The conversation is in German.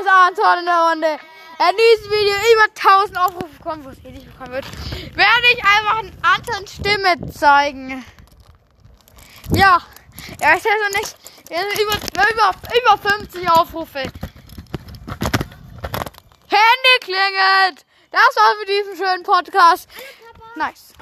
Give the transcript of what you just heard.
Ist Anton in der Runde. In diesem Video über 1000 Aufrufe bekommen, wo es eh nicht bekommen wird, werde ich einfach Antons Stimme zeigen. Ja, ja, ich weiß noch nicht. Wir sind über, über, über 50 Aufrufe. Handy klingelt. Das war's für diesen schönen Podcast. Nice.